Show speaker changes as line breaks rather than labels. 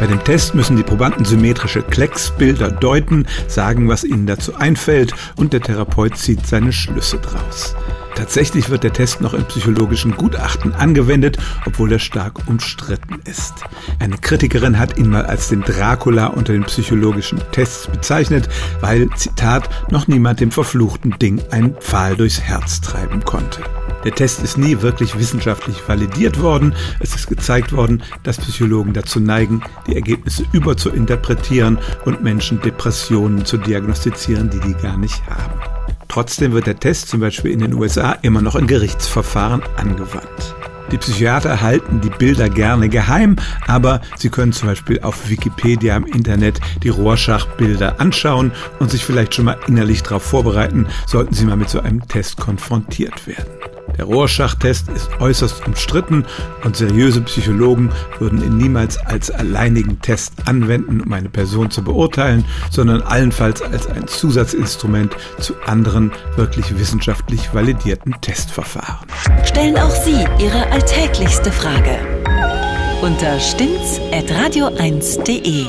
Bei dem Test müssen die Probanden symmetrische Klecksbilder deuten, sagen, was ihnen dazu einfällt und der Therapeut zieht seine Schlüsse draus. Tatsächlich wird der Test noch in psychologischen Gutachten angewendet, obwohl er stark umstritten ist. Eine Kritikerin hat ihn mal als den Dracula unter den psychologischen Tests bezeichnet, weil, Zitat, noch niemand dem verfluchten Ding einen Pfahl durchs Herz treiben konnte. Der Test ist nie wirklich wissenschaftlich validiert worden. Es ist gezeigt worden, dass Psychologen dazu neigen, die Ergebnisse überzuinterpretieren und Menschen Depressionen zu diagnostizieren, die die gar nicht haben. Trotzdem wird der Test zum Beispiel in den USA immer noch in Gerichtsverfahren angewandt. Die Psychiater halten die Bilder gerne geheim, aber sie können zum Beispiel auf Wikipedia im Internet die Rorschach-Bilder anschauen und sich vielleicht schon mal innerlich darauf vorbereiten, sollten sie mal mit so einem Test konfrontiert werden. Der Rorschach-Test ist äußerst umstritten und seriöse Psychologen würden ihn niemals als alleinigen Test anwenden, um eine Person zu beurteilen, sondern allenfalls als ein Zusatzinstrument zu anderen wirklich wissenschaftlich validierten Testverfahren.
Stellen auch Sie Ihre alltäglichste Frage unter stimmtz.radio1.de.